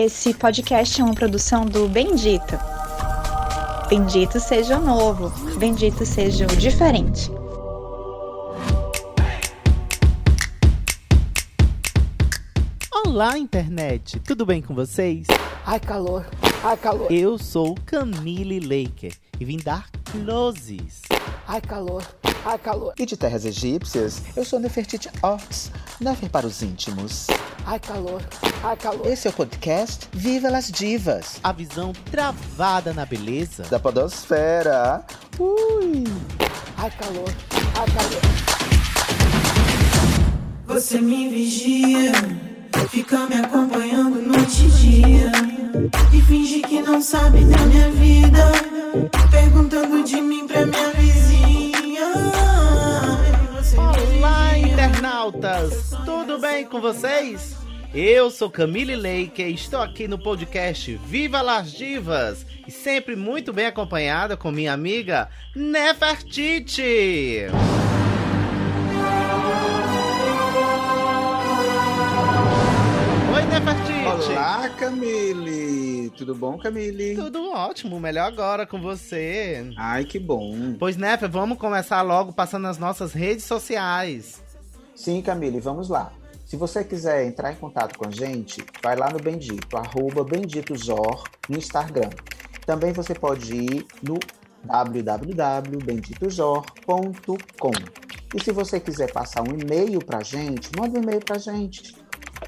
Esse podcast é uma produção do Bendito. Bendito seja o novo, bendito seja o diferente. Olá, internet! Tudo bem com vocês? Ai, calor! Ai, calor! Eu sou Camille Laker e vim dar closes. Ai, calor! Ai, calor! E de terras egípcias, eu sou Nefertiti Ox, Nefer para os íntimos. Ai, calor! Ai, calor! Esse é o podcast Viva las Divas. A visão travada na beleza da podosfera. Ui! Ai, calor! Ai, calor! Você me vigia, fica me acompanhando noite e dia. E finge que não sabe da minha vida, perguntando de mim pra minha vizinha. Internautas! Tudo bem com vocês? Eu sou Camille Leike e estou aqui no podcast Viva las Divas e sempre muito bem acompanhada com minha amiga Nefertiti. Oi, Nefertiti. Olá, Camille. Tudo bom, Camille? Tudo ótimo, melhor agora com você. Ai, que bom. Pois, Nefer, vamos começar logo passando as nossas redes sociais. Sim, Camille, vamos lá. Se você quiser entrar em contato com a gente, vai lá no Bendito, arroba BenditoZor no Instagram. Também você pode ir no www.benditozor.com. E se você quiser passar um e-mail para a gente, manda um e-mail para a gente,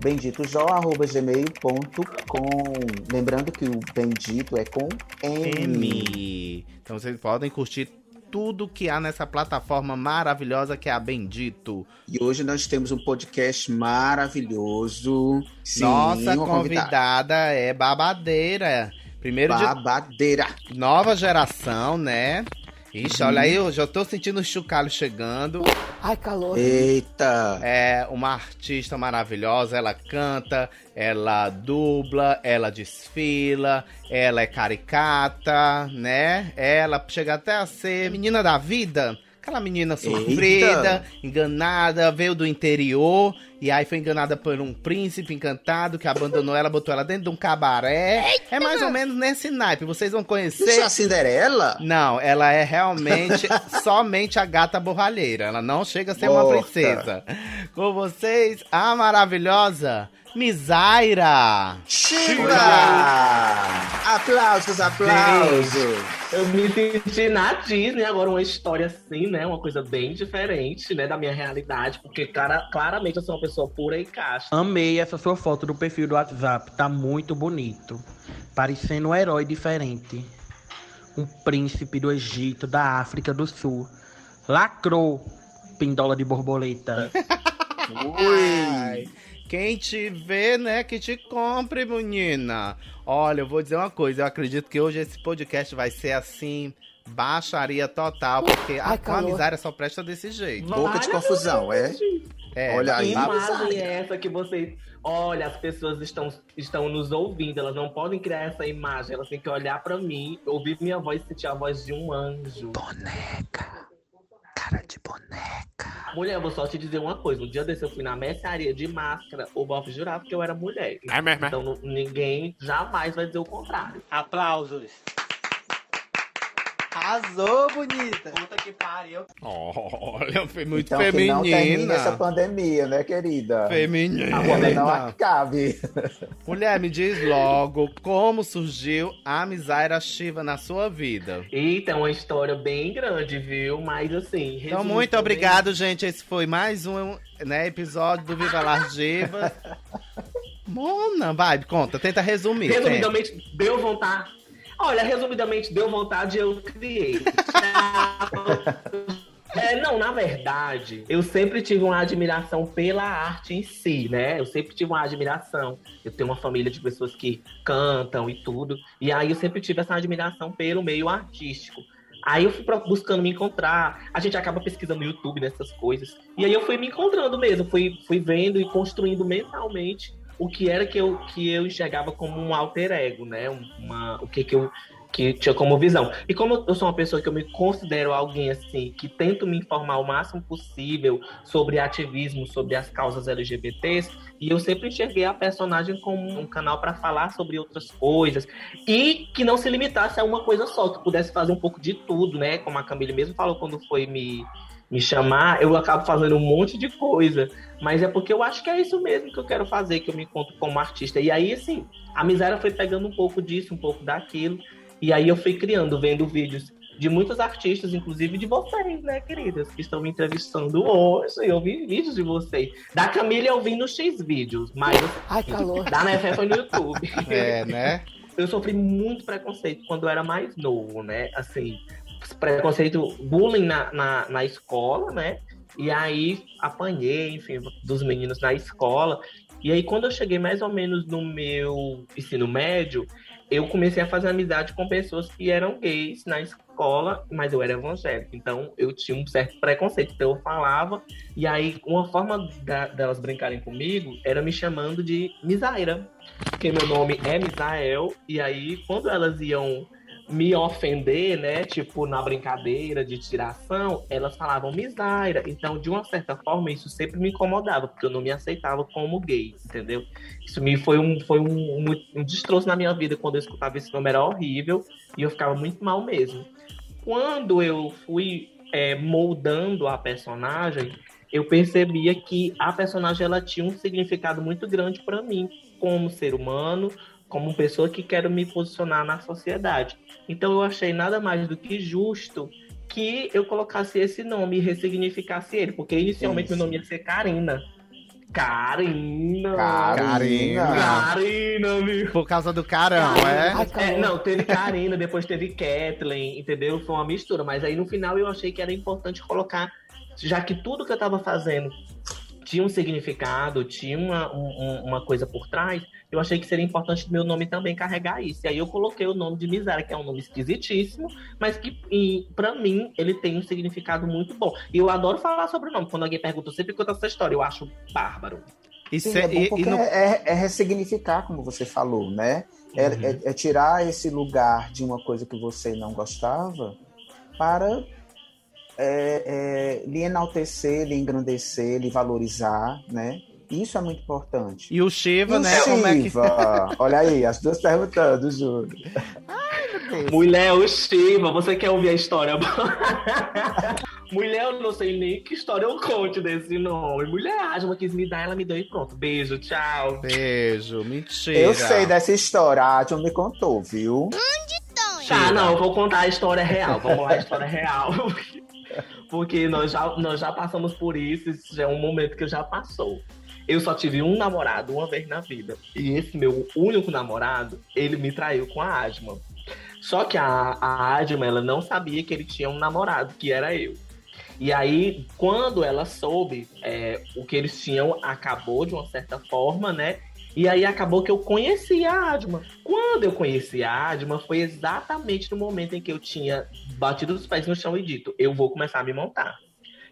benditozor.gmail.com. Lembrando que o bendito é com M. M. Então vocês podem curtir tudo que há nessa plataforma maravilhosa que é a Bendito. E hoje nós temos um podcast maravilhoso. Sim, Nossa convidada é babadeira. Primeiro babadeira. De... Nova geração, né? Ixi, olha aí, eu já tô sentindo o chocalho chegando. Ai, calor. Eita! É uma artista maravilhosa, ela canta, ela dubla, ela desfila, ela é caricata, né? Ela chega até a ser menina da vida. Aquela menina sofrida, Eita. enganada, veio do interior e aí foi enganada por um príncipe encantado que abandonou ela, botou ela dentro de um cabaré. Eita. É mais ou menos nesse naipe. Vocês vão conhecer. Isso é a Cinderela? Não, ela é realmente somente a gata borralheira. Ela não chega a ser Morta. uma princesa. Com vocês, a maravilhosa Misaira! Shiva! Aplausos, aplausos! Gente, eu me senti na Disney agora, uma história assim, né? Uma coisa bem diferente, né? Da minha realidade, porque cara, claramente eu sou uma pessoa pura e caixa. Amei essa sua foto do perfil do WhatsApp, tá muito bonito. Parecendo um herói diferente. Um príncipe do Egito, da África do Sul. Lacrou, pindola de borboleta. Ui! Quem te vê, né, que te compre, menina. Olha, eu vou dizer uma coisa, eu acredito que hoje esse podcast vai ser assim, baixaria total, porque Ai, a, com a miséria só presta desse jeito. Boca de confusão, é? É, Olha aí. Que imagem é essa que vocês. Olha, as pessoas estão, estão nos ouvindo, elas não podem criar essa imagem, elas têm que olhar para mim, ouvir minha voz e sentir a voz de um anjo. Boneca. Cara de boneca. Mulher, eu vou só te dizer uma coisa. Um dia desse eu fui na mercearia de máscara, o Bob jurava que eu era mulher. É mesmo? Então ninguém jamais vai dizer o contrário. Aplausos. Arrasou, bonita. Puta que pariu. Olha, foi muito então, feminina. Que não essa pandemia, né, querida? Feminina. Agora não acabe. Mulher, me diz logo como surgiu a Misaira Shiva na sua vida. Eita, é uma história bem grande, viu? Mas assim. Então, muito obrigado, gente. Esse foi mais um né, episódio do Viva Las Divas. Mona, vai, conta, tenta resumir. Resumidamente, deu vontade Olha, resumidamente, deu vontade eu criei. É, não, na verdade, eu sempre tive uma admiração pela arte em si, né? Eu sempre tive uma admiração. Eu tenho uma família de pessoas que cantam e tudo. E aí eu sempre tive essa admiração pelo meio artístico. Aí eu fui buscando me encontrar. A gente acaba pesquisando no YouTube nessas coisas. E aí eu fui me encontrando mesmo, fui, fui vendo e construindo mentalmente o que era que eu, que eu enxergava como um alter ego, né? Uma, o que, que eu que tinha como visão. E como eu sou uma pessoa que eu me considero alguém assim, que tento me informar o máximo possível sobre ativismo, sobre as causas LGBTs, e eu sempre enxerguei a personagem como um canal para falar sobre outras coisas e que não se limitasse a uma coisa só, que pudesse fazer um pouco de tudo, né? Como a Camille mesmo falou quando foi me me chamar, eu acabo fazendo um monte de coisa. Mas é porque eu acho que é isso mesmo que eu quero fazer, que eu me encontro como artista. E aí, assim, a miséria foi pegando um pouco disso, um pouco daquilo. E aí eu fui criando, vendo vídeos de muitos artistas, inclusive de vocês, né, queridas, que estão me entrevistando hoje. Eu vi vídeos de vocês. Da Camila eu vi no X vídeos, mas Ai, calor. da Nefé foi no YouTube. É, né? Eu sofri muito preconceito quando eu era mais novo, né? Assim, preconceito, bullying na, na, na escola, né? E aí apanhei, enfim, dos meninos na escola. E aí, quando eu cheguei mais ou menos no meu ensino médio, eu comecei a fazer amizade com pessoas que eram gays na escola, mas eu era evangélico. Então, eu tinha um certo preconceito. Então, eu falava. E aí, uma forma da, delas brincarem comigo era me chamando de Misaira. Porque meu nome é Misael. E aí, quando elas iam me ofender, né? Tipo, na brincadeira de tiração, elas falavam miséria. Então, de uma certa forma, isso sempre me incomodava, porque eu não me aceitava como gay, entendeu? Isso me foi um, foi um, um, um destroço na minha vida quando eu escutava esse nome, era horrível, e eu ficava muito mal mesmo. Quando eu fui é, moldando a personagem, eu percebia que a personagem ela tinha um significado muito grande para mim, como ser humano, como pessoa que quero me posicionar na sociedade. Então eu achei nada mais do que justo que eu colocasse esse nome e ressignificasse ele, porque inicialmente Isso. meu nome ia ser Karina. Karina. Karina. Karina, Por causa do carão, é? é? Não, teve Karina, depois teve Kathleen, entendeu? Foi uma mistura. Mas aí no final eu achei que era importante colocar, já que tudo que eu tava fazendo tinha um significado, tinha uma, um, uma coisa por trás, eu achei que seria importante meu nome também carregar isso. E aí eu coloquei o nome de Miséria, que é um nome esquisitíssimo, mas que para mim ele tem um significado muito bom. E eu adoro falar sobre o nome. Quando alguém pergunta, eu sempre conto essa história, eu acho bárbaro. Sim, é, e, e no... é, é, ressignificar, como você falou, né? É, uhum. é, é tirar esse lugar de uma coisa que você não gostava para é, é, lhe enaltecer, lhe engrandecer, lhe valorizar, né? Isso é muito importante. E o Shiva, e né? O Shiva, é que... olha aí, as duas perguntando, Júlio. Mulher, o Shiva, você quer ouvir a história? Mulher, eu não sei nem que história eu conte desse nome. Mulher, a Asma quis me dar, ela me deu e pronto. Beijo, tchau. Beijo, mentira. Eu sei dessa história, a Asma me contou, viu? Onde estão? Tá, não, eu vou contar a história real. Vamos lá, a história real. Porque nós já, nós já passamos por isso, isso já é um momento que já passou. Eu só tive um namorado uma vez na vida. E esse meu único namorado, ele me traiu com a Asma. Só que a, a Asma, ela não sabia que ele tinha um namorado, que era eu. E aí, quando ela soube é, o que eles tinham, acabou de uma certa forma, né? E aí acabou que eu conheci a Adma. Quando eu conheci a Adma, foi exatamente no momento em que eu tinha batido os pés no chão e dito, eu vou começar a me montar.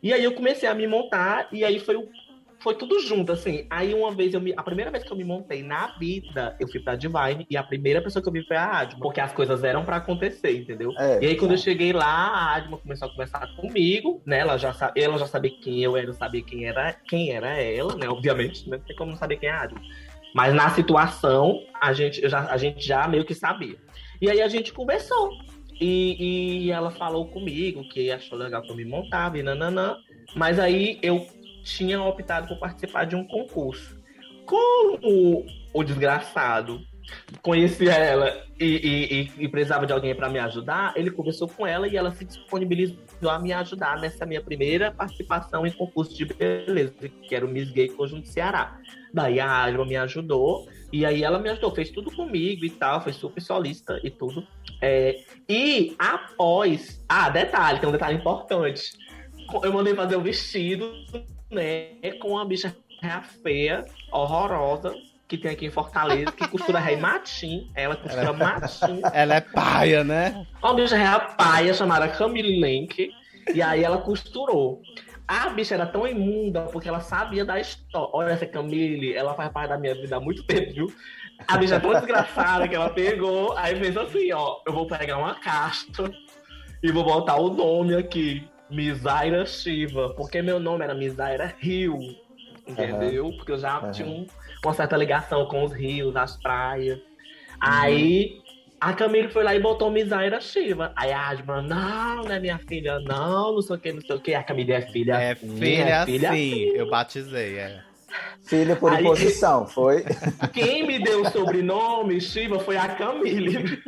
E aí eu comecei a me montar, e aí foi o foi tudo junto, assim. Aí uma vez, eu me, a primeira vez que eu me montei na vida, eu fui pra Divine e a primeira pessoa que eu vi foi a Adma, porque as coisas eram para acontecer, entendeu? É, e aí quando é. eu cheguei lá, a Adma começou a conversar comigo, né? Ela já, ela já sabia quem eu era, sabia quem era, quem era ela, né? Obviamente, né? não tem como não saber quem é a Adma. Mas na situação, a gente, já, a gente já meio que sabia. E aí a gente conversou. E, e ela falou comigo que achou legal que eu me montava e nananã. Mas aí eu tinha optado por participar de um concurso. Como o desgraçado conhecia ela e, e, e, precisava de alguém para me ajudar, ele conversou com ela e ela se disponibilizou a me ajudar nessa minha primeira participação em concurso de beleza, que era o Miss Gay Conjunto Ceará. Daí a Alma me ajudou, e aí ela me ajudou, fez tudo comigo e tal, foi super solista e tudo. É, e após. Ah, detalhe, tem um detalhe importante. Eu mandei fazer o um vestido, com uma bicha feia, horrorosa, que tem aqui em Fortaleza, que costura rei matim. Ela costura ela... matim. Ela é paia, né? Uma bicha rei paia chamada Camille Lenk. E aí ela costurou. A bicha era tão imunda porque ela sabia da história. Olha essa Camille, ela faz parte da minha vida há muito tempo, viu? A bicha é tão desgraçada que ela pegou, aí fez assim, ó, eu vou pegar uma caixa e vou botar o nome aqui, Misaira Shiva, porque meu nome era Misaira Rio, entendeu? Uhum. Porque eu já uhum. tinha um, uma certa ligação com os rios, as praias. Uhum. Aí a Camille foi lá e botou Misaira Shiva. Aí a Adma, não, não é minha filha, não, não sei o que, não sei o que. A Camille é filha. É filha, é filha sim. Eu batizei, é. Filha por Aí, imposição, foi? Quem me deu o sobrenome Shiva foi a Camille.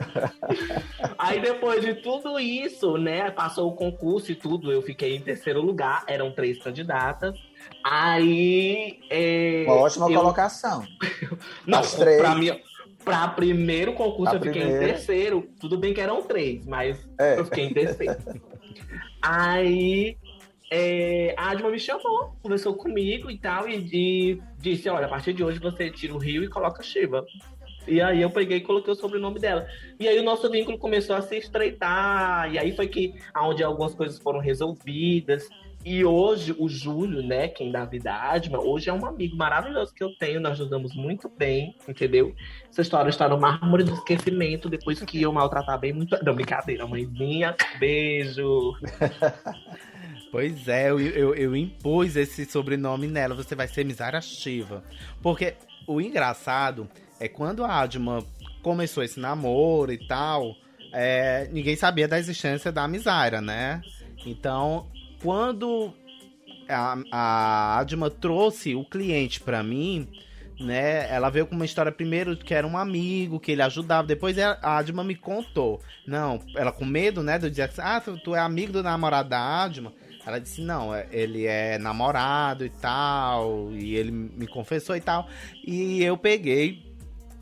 Aí depois de tudo isso, né, passou o concurso e tudo, eu fiquei em terceiro lugar, eram três candidatas. Aí. É, Uma ótima eu... colocação. Não, As três. pra mim. Pra primeiro concurso a eu fiquei primeira. em terceiro. Tudo bem que eram três, mas é. eu fiquei em terceiro. Aí é, a Adma me chamou, conversou comigo e tal, e, e, disse: Olha, a partir de hoje você tira o Rio e coloca Shiva. E aí eu peguei e coloquei o sobrenome dela. E aí o nosso vínculo começou a se estreitar. E aí foi que onde algumas coisas foram resolvidas. E hoje, o Júlio, né, quem dá vida à Adma, hoje é um amigo maravilhoso que eu tenho, nós nos damos muito bem, entendeu? Essa história está no mármore do esquecimento, depois que eu maltratar bem muito. Não, brincadeira, mãezinha, beijo! Pois é, eu, eu, eu, impus esse sobrenome nela, você vai ser Misara Shiva. Porque o engraçado é quando a Adma começou esse namoro e tal, é, ninguém sabia da existência da Misaira, né? Então, quando a, a Adma trouxe o cliente para mim, né? Ela veio com uma história primeiro que era um amigo, que ele ajudava. Depois a Adma me contou. Não, ela com medo, né? De dizer assim, ah, tu, tu é amigo do namorado da Adma. Ela disse, não, é, ele é namorado e tal. E ele me confessou e tal. E eu peguei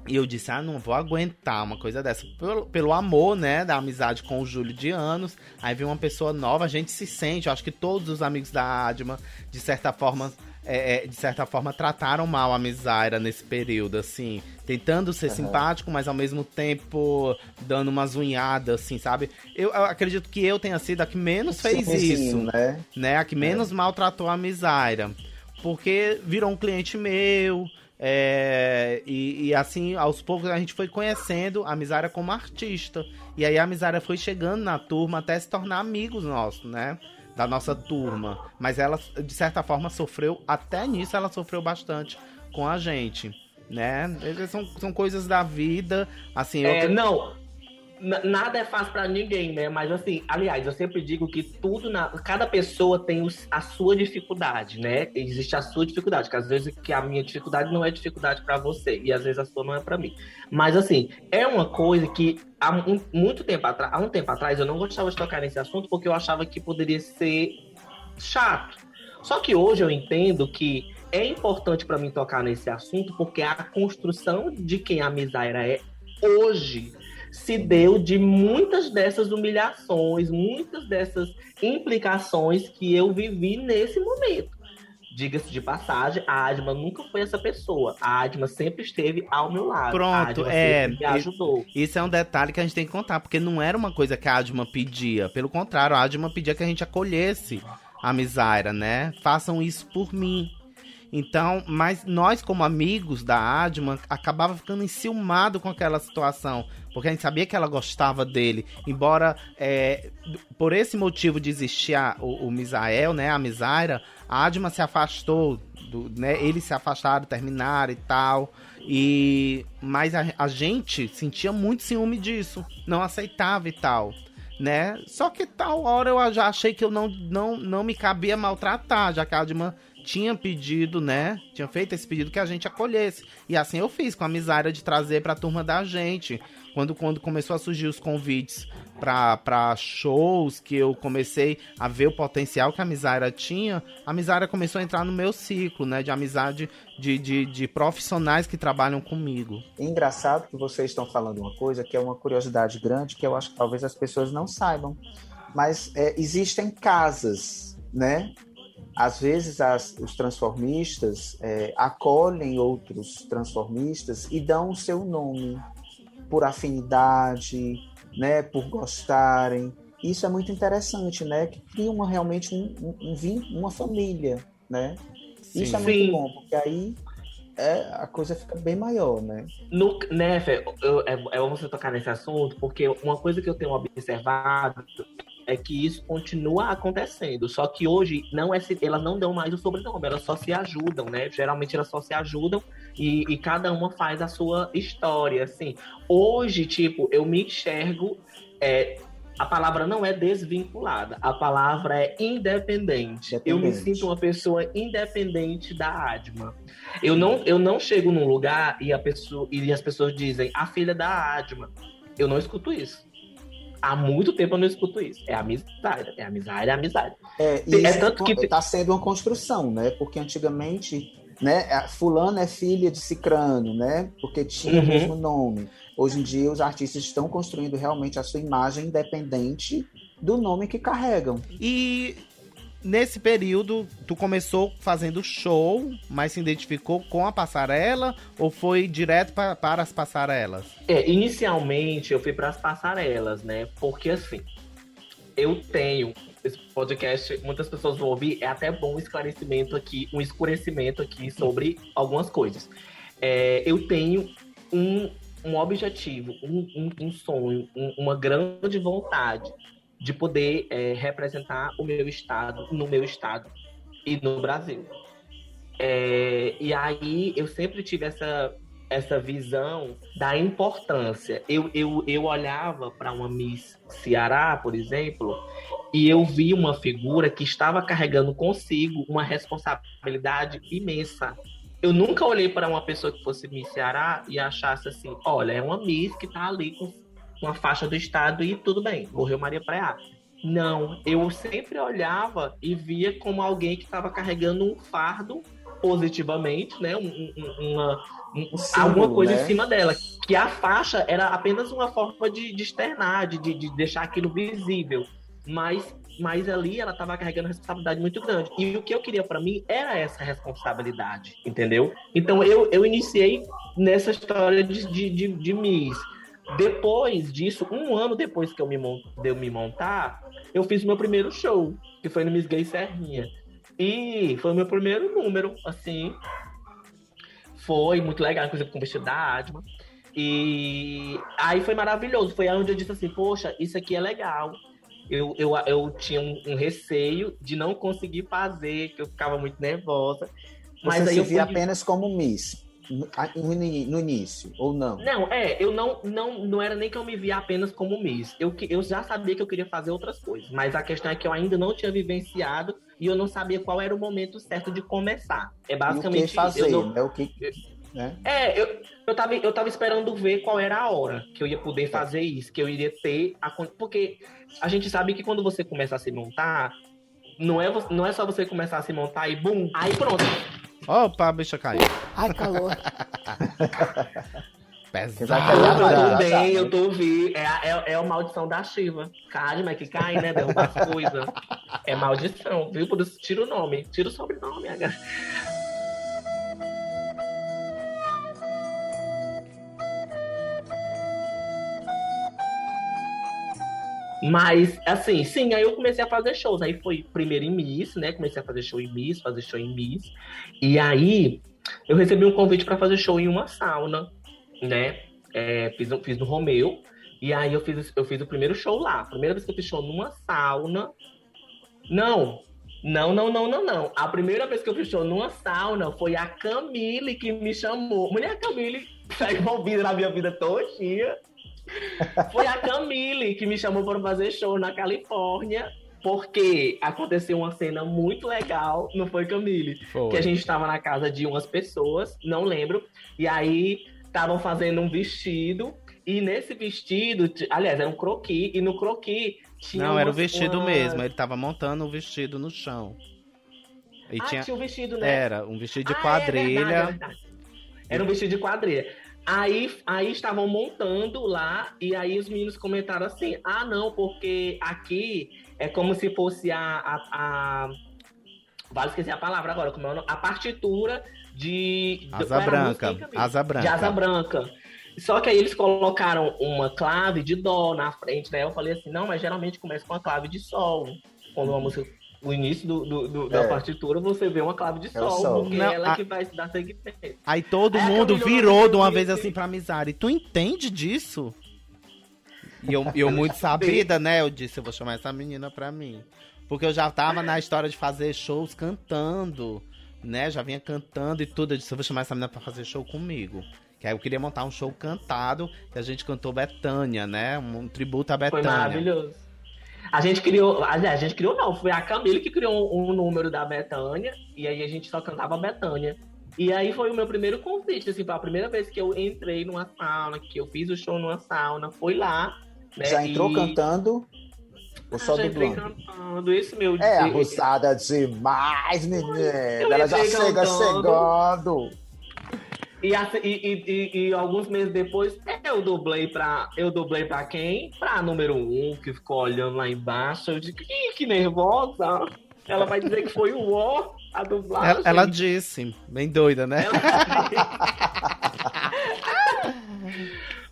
e eu disse, ah, não vou aguentar uma coisa dessa. Pelo, pelo amor, né, da amizade com o Júlio de anos. Aí vem uma pessoa nova, a gente se sente. Eu acho que todos os amigos da Adma, de certa forma, é, é, de certa forma, trataram mal a Misaira nesse período, assim. Tentando ser uhum. simpático, mas ao mesmo tempo dando umas unhadas, assim, sabe? Eu, eu acredito que eu tenha sido a que menos fez sim, isso. Né? né? A que menos é. maltratou a Misaira. Porque virou um cliente meu é, e, e, assim, aos poucos a gente foi conhecendo a Misária como artista. E aí a Misária foi chegando na turma até se tornar amigos nossos, né? Da nossa turma. Mas ela, de certa forma, sofreu, até nisso ela sofreu bastante com a gente. Né? São, são coisas da vida. Assim, é, eu... Não, nada é fácil para ninguém, né? Mas assim, aliás, eu sempre digo que tudo na cada pessoa tem a sua dificuldade, né? Existe a sua dificuldade, que às vezes que a minha dificuldade não é dificuldade para você e às vezes a sua não é para mim. Mas assim, é uma coisa que há um, muito tempo atrás, há um tempo atrás eu não gostava de tocar nesse assunto porque eu achava que poderia ser chato. Só que hoje eu entendo que é importante para mim tocar nesse assunto porque a construção de quem a Misaira é hoje se deu de muitas dessas humilhações, muitas dessas implicações que eu vivi nesse momento. Diga-se de passagem, a Adma nunca foi essa pessoa. A Adma sempre esteve ao meu lado. Pronto, é. Me ajudou. Isso é um detalhe que a gente tem que contar, porque não era uma coisa que a Adma pedia. Pelo contrário, a Adma pedia que a gente acolhesse a Misaira, né? Façam isso por mim. Então, mas nós, como amigos da Adman, acabava ficando enciumado com aquela situação. Porque a gente sabia que ela gostava dele. Embora é, por esse motivo de existir a, o, o Misael, né? A Misaira, a Adma se afastou. Do, né, eles se afastaram, terminaram e tal. E mas a, a gente sentia muito ciúme disso, não aceitava e tal né? Só que tal hora eu já achei que eu não, não, não me cabia maltratar, já que a Adman tinha pedido, né? Tinha feito esse pedido que a gente acolhesse. E assim eu fiz, com a miséria de trazer pra turma da gente. Quando, quando começou a surgir os convites para shows, que eu comecei a ver o potencial que a Misária tinha, a Misária começou a entrar no meu ciclo, né? De amizade de, de, de profissionais que trabalham comigo. engraçado que vocês estão falando uma coisa que é uma curiosidade grande, que eu acho que talvez as pessoas não saibam. Mas é, existem casas, né? Às vezes as, os transformistas é, acolhem outros transformistas e dão o seu nome por afinidade, né, por gostarem. isso é muito interessante, né? Que cria uma, realmente um, um, um uma família, né? Sim. Isso é muito Sim. bom, porque aí é, a coisa fica bem maior, né? No, né, Fê, eu, é, é bom você tocar nesse assunto, porque uma coisa que eu tenho observado é que isso continua acontecendo. Só que hoje não é, elas não dão mais o sobrenome, elas só se ajudam, né? Geralmente elas só se ajudam e, e cada uma faz a sua história, assim. Hoje, tipo, eu me enxergo é, a palavra não é desvinculada, a palavra é independente. independente. Eu me sinto uma pessoa independente da Adma. Eu não, eu não chego num lugar e, a pessoa, e as pessoas dizem a filha da Adma. Eu não escuto isso. Há muito tempo eu não escuto isso. É amizade, é amizade, é amizade. É, e é tanto que está sendo uma construção, né? Porque antigamente, né, fulano é filha de Cicrano, né? Porque tinha uhum. o mesmo nome. Hoje em dia, os artistas estão construindo realmente a sua imagem independente do nome que carregam. E nesse período, tu começou fazendo show, mas se identificou com a passarela ou foi direto pra, para as passarelas? É, inicialmente eu fui para as passarelas, né? Porque assim, eu tenho esse podcast, muitas pessoas vão ouvir, é até bom um esclarecimento aqui, um escurecimento aqui sobre algumas coisas. É, eu tenho um um objetivo, um, um, um sonho, um, uma grande vontade de poder é, representar o meu estado no meu estado e no Brasil. É, e aí eu sempre tive essa, essa visão da importância. Eu, eu, eu olhava para uma Miss Ceará, por exemplo, e eu vi uma figura que estava carregando consigo uma responsabilidade imensa eu nunca olhei para uma pessoa que fosse Miss Ceará e achasse assim, olha, é uma Miss que tá ali com uma faixa do estado e tudo bem, morreu Maria Praia. Não, eu sempre olhava e via como alguém que estava carregando um fardo positivamente, né? Um, um, uma, um, símbolo, alguma coisa né? em cima dela. Que a faixa era apenas uma forma de, de externar, de, de deixar aquilo visível. Mas mas ali ela estava carregando responsabilidade muito grande. E o que eu queria para mim era essa responsabilidade, entendeu? Então eu, eu iniciei nessa história de, de, de, de Miss. Depois disso, um ano depois que eu me, de eu me montar, eu fiz meu primeiro show, que foi no Miss Gay Serrinha. E foi o meu primeiro número, assim. Foi muito legal, inclusive com o vestido da Adma. E aí foi maravilhoso. Foi onde eu disse assim, poxa, isso aqui é legal eu, eu, eu tinha um, um, receio de não conseguir fazer, que eu ficava muito nervosa. Mas Você aí se eu via fui... apenas como Miss no, início, ou não? Não, é, eu não, não, não era nem que eu me via apenas como Miss. Eu, eu já sabia que eu queria fazer outras coisas, mas a questão é que eu ainda não tinha vivenciado e eu não sabia qual era o momento certo de começar. É basicamente e o que fazer, isso. Não... É o que né? É, eu, eu, tava, eu tava esperando ver qual era a hora que eu ia poder fazer isso, que eu iria ter. A, porque a gente sabe que quando você começa a se montar, não é, não é só você começar a se montar e bum, aí pronto. Opa, a bicha caiu. Ai, calor. Pesado. Tudo bem, eu tô ouvindo. É, é, é a maldição da Shiva. Cai, mas que cai, né? Derrubar as coisas. É maldição, viu? Por isso, tira o nome. Tira o sobrenome, agora. Mas, assim, sim, aí eu comecei a fazer shows. Aí foi primeiro em Miss, né? Comecei a fazer show em Miss, fazer show em Miss. E aí eu recebi um convite para fazer show em uma sauna, né? É, fiz, fiz no Romeu. E aí eu fiz, eu fiz o primeiro show lá. Primeira vez que eu fiz show numa sauna. Não, não, não, não, não, não. A primeira vez que eu fiz show numa sauna foi a Camille que me chamou. Mulher Camille tá envolvida na minha vida todinha. Foi a Camille que me chamou para fazer show na Califórnia. Porque aconteceu uma cena muito legal, não foi, Camille? Foi. Que a gente estava na casa de umas pessoas, não lembro, e aí estavam fazendo um vestido, e nesse vestido, aliás, era um croquis, e no croquis tinha. Não, era o vestido uma... mesmo, ele estava montando o vestido no chão. E ah, tinha... tinha um vestido, né? Era, um vestido de ah, quadrilha. É verdade, é verdade. Era um vestido de quadrilha. Aí, aí estavam montando lá, e aí os meninos comentaram assim: ah, não, porque aqui é como se fosse a. a, a... Vale esquecer a palavra agora, como é o nome? A partitura de. Asa branca. asa branca. De asa branca. Só que aí eles colocaram uma clave de dó na frente, né? Eu falei assim, não, mas geralmente começa com a clave de sol. Quando uma música o início do, do, do, da É. partitura, você vê uma clave de É sol, sol. porque Não, ela a- que vai dar segmento. Aí todo a mundo virou de uma vez assim pra Mizari. Tu entende disso? E eu, eu muito sabida, né? Eu disse, eu vou chamar essa menina pra mim. Porque eu já tava na história de fazer shows cantando, né? Já vinha cantando e tudo. Eu disse, eu vou chamar essa menina pra fazer show comigo. Que aí eu queria montar um show cantado, que a gente cantou Betânia, né? Um, um tributo a Foi Betânia. maravilhoso. A gente criou, a gente criou não, foi a Camila que criou um, um número da Betânia, e aí a gente só cantava Betânia. E aí foi o meu primeiro convite, assim, foi a primeira vez que eu entrei numa sauna, que eu fiz o show numa sauna, foi lá. Né, Já entrou e- cantando ou só Ah, já entrei dublando? cantando, isso meu. É abusada demais, menina. Ela já entrei chega cantando. chegando. E, e, e- e- alguns meses depois, eu dublei pra. Eu dublei pra quem? Pra número um, que ficou olhando lá embaixo. Eu digo, Ih, que nervosa! Ela vai dizer que foi o ó, a dublagem. Ela, ela disse, bem doida, né?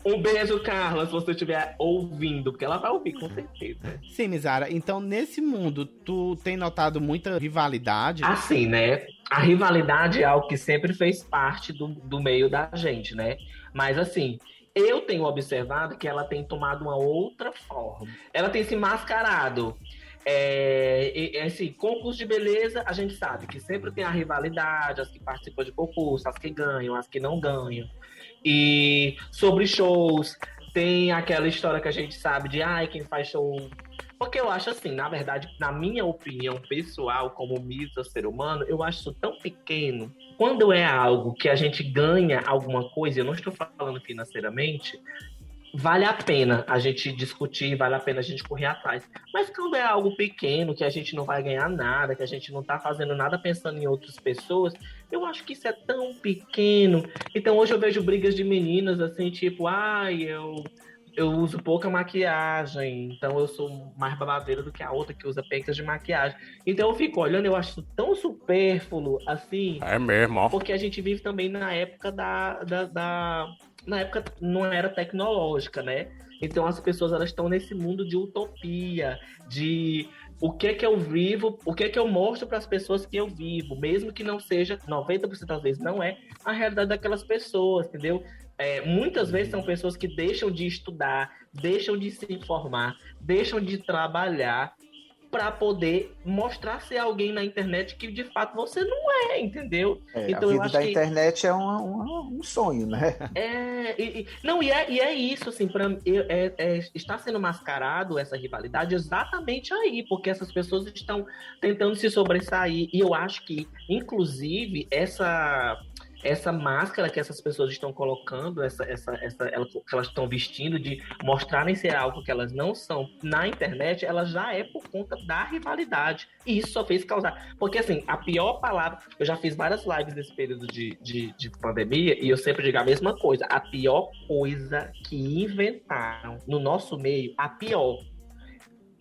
Um beijo, Carla, se você estiver ouvindo, porque ela vai ouvir, com certeza. Sim, Mizara. Então, nesse mundo, tu tem notado muita rivalidade? Assim, né? A rivalidade é algo que sempre fez parte do, do meio da gente, né? Mas assim, eu tenho observado que ela tem tomado uma outra forma. Ela tem se mascarado. É, assim, concurso de beleza, a gente sabe que sempre tem a rivalidade, as que participam de concurso, as que ganham, as que não ganham. E sobre shows, tem aquela história que a gente sabe de ai, quem faz show porque eu acho assim, na verdade, na minha opinião pessoal, como misa ser humano, eu acho tão pequeno. Quando é algo que a gente ganha alguma coisa, eu não estou falando financeiramente, vale a pena a gente discutir, vale a pena a gente correr atrás. Mas quando é algo pequeno, que a gente não vai ganhar nada, que a gente não tá fazendo nada pensando em outras pessoas, eu acho que isso é tão pequeno. Então hoje eu vejo brigas de meninas assim, tipo, ai, eu eu uso pouca maquiagem, então eu sou mais babadeira do que a outra que usa pecas de maquiagem. Então eu fico olhando, eu acho isso tão supérfluo, assim, É mesmo, ó. porque a gente vive também na época da, da, da- na época não era tecnológica, né? Então as pessoas elas estão nesse mundo de utopia, de o que é que eu vivo, o que é que eu mostro para as pessoas que eu vivo, mesmo que não seja 90% das vezes não é a realidade daquelas pessoas, entendeu? É, muitas vezes são pessoas que deixam de estudar, deixam de se informar, deixam de trabalhar para poder mostrar ser alguém na internet que de fato você não é, entendeu? É, Então, a vida da que- internet é uma- uma- um sonho, né? É, e, e- não, e é, e é isso, assim, pra, é, é- está sendo mascarado essa rivalidade exatamente aí, porque essas pessoas estão tentando se sobressair, e eu acho que, inclusive, essa essa máscara que essas pessoas estão colocando, essa, essa, essa, ela- que elas estão vestindo de mostrarem ser algo que elas não são na internet, ela já é por conta da rivalidade. E isso só fez causar. Porque, assim, a pior palavra. Eu já fiz várias lives nesse período de, de, de pandemia e eu sempre digo a mesma coisa. A pior coisa que inventaram no nosso meio, a pior,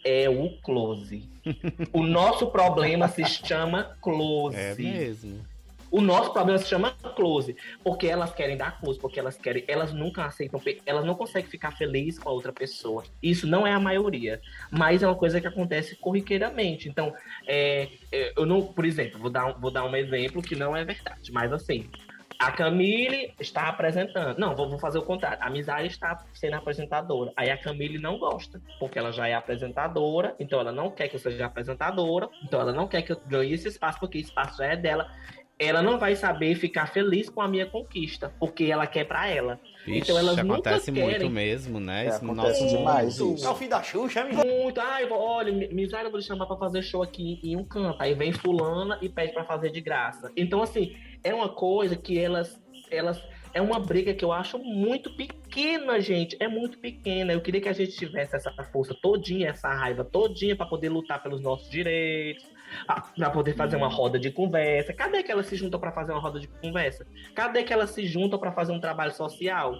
é o close. o nosso problema se chama close. É mesmo. O nosso problema se chama close, porque elas querem dar close, porque elas querem, elas nunca aceitam, elas não conseguem ficar felizes com a outra pessoa. Isso não é a maioria, mas é uma coisa que acontece corriqueiramente. Então, é, é, eu não, por exemplo, vou dar, vou dar um exemplo que não é verdade, mas assim, a Camille está apresentando. Não, vou, fazer o contrário. A Mizari está sendo apresentadora. Aí a Camille não gosta, porque ela já é apresentadora, então ela não quer que eu seja apresentadora, então ela não quer que eu ganhe esse espaço, porque esse espaço já é dela ela não vai saber ficar feliz com a minha conquista, porque ela quer pra ela. Vixe, então elas nunca acontece muito querem. mesmo, né? É, Isso acontece nosso demais mundo. isso. É o fim da Xuxa, menino. Muito, ai, olha, Misário, eu vou lhe chamar pra fazer show aqui em um canto. Aí vem fulana e pede pra fazer de graça. Então, assim, é uma coisa que elas, elas é uma briga que eu acho muito pequena, gente. É muito pequena. Eu queria que a gente tivesse essa força todinha, essa raiva todinha pra poder lutar pelos nossos direitos, pra pra poder fazer uma roda de conversa. Cadê que elas se juntam pra fazer uma roda de conversa? Cadê que elas se juntam pra fazer um trabalho social?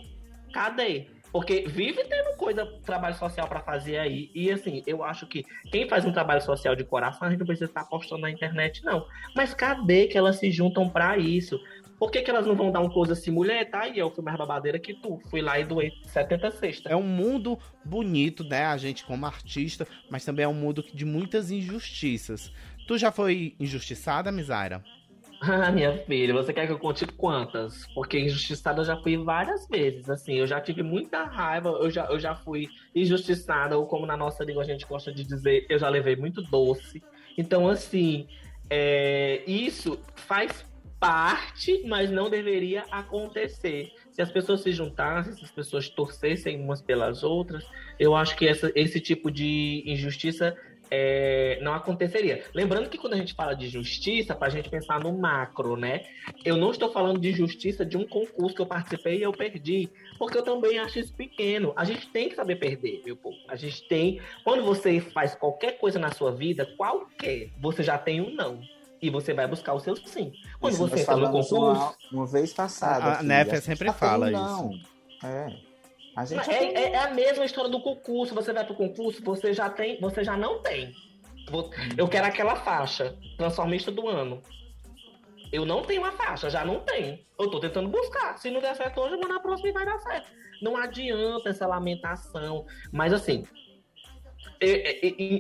Cadê? Porque vive tendo coisa, trabalho social pra fazer aí. E assim, eu acho que quem faz um trabalho social de coração, a gente não precisa estar postando na internet, não. Mas cadê que elas se juntam pra isso? Por que, que elas não vão dar um coisa assim, mulher, tá? E eu fui mais babadeira que tu. Fui lá e doei 76. É um mundo bonito, né? A gente como artista, mas também é um mundo de muitas injustiças. Tu já foi injustiçada, Misaira? Ah, minha filha, você quer que eu conte quantas? Porque injustiçada eu já fui várias vezes, assim, eu já tive muita raiva, eu já, eu já fui injustiçada, ou como na nossa língua a gente gosta de dizer, eu já levei muito doce. Então, assim, é, isso faz parte, mas não deveria acontecer. Se as pessoas se juntassem, se as pessoas torcessem umas pelas outras, eu acho que essa, esse tipo de injustiça é, não aconteceria. Lembrando que quando a gente fala de justiça, para a gente pensar no macro, né? Eu não estou falando de justiça de um concurso que eu participei e eu perdi, porque eu também acho isso pequeno. A gente tem que saber perder, meu povo. A gente tem. Quando você faz qualquer coisa na sua vida, qualquer, você já tem um não. E você vai buscar o seu sim. Quando Isso você entra no concurso. Uma, uma vez passada. A, a Nefia sempre fala isso. Não. É. A gente é, é, é, a mesma história do concurso. Você vai pro concurso, você já tem, você já não tem. Eu quero aquela faixa, transformista do ano. Eu não tenho a faixa, já não tenho. Eu tô tentando buscar. Se não der certo hoje, vou na próxima e vai dar certo. Não adianta essa lamentação. Mas assim,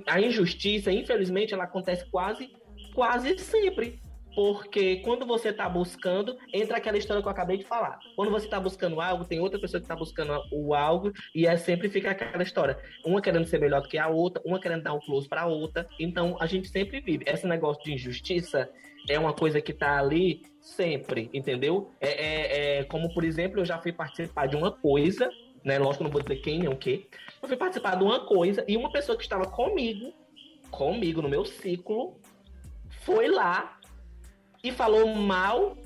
a injustiça, infelizmente, ela acontece quase, quase sempre. Porque quando você está buscando, entra aquela história que eu acabei de falar. Quando você está buscando algo, tem outra pessoa que está buscando o algo, e é sempre fica aquela história. Uma querendo ser melhor do que a outra, uma querendo dar um close para a outra. Então a gente sempre vive. Esse negócio de injustiça é uma coisa que está ali sempre, entendeu? É, é, é, como, por exemplo, eu já fui participar de uma coisa, né? Lógico, não vou dizer quem nem o quê. Eu fui participar de uma coisa e uma pessoa que estava comigo, comigo no meu ciclo, foi lá e falou mal,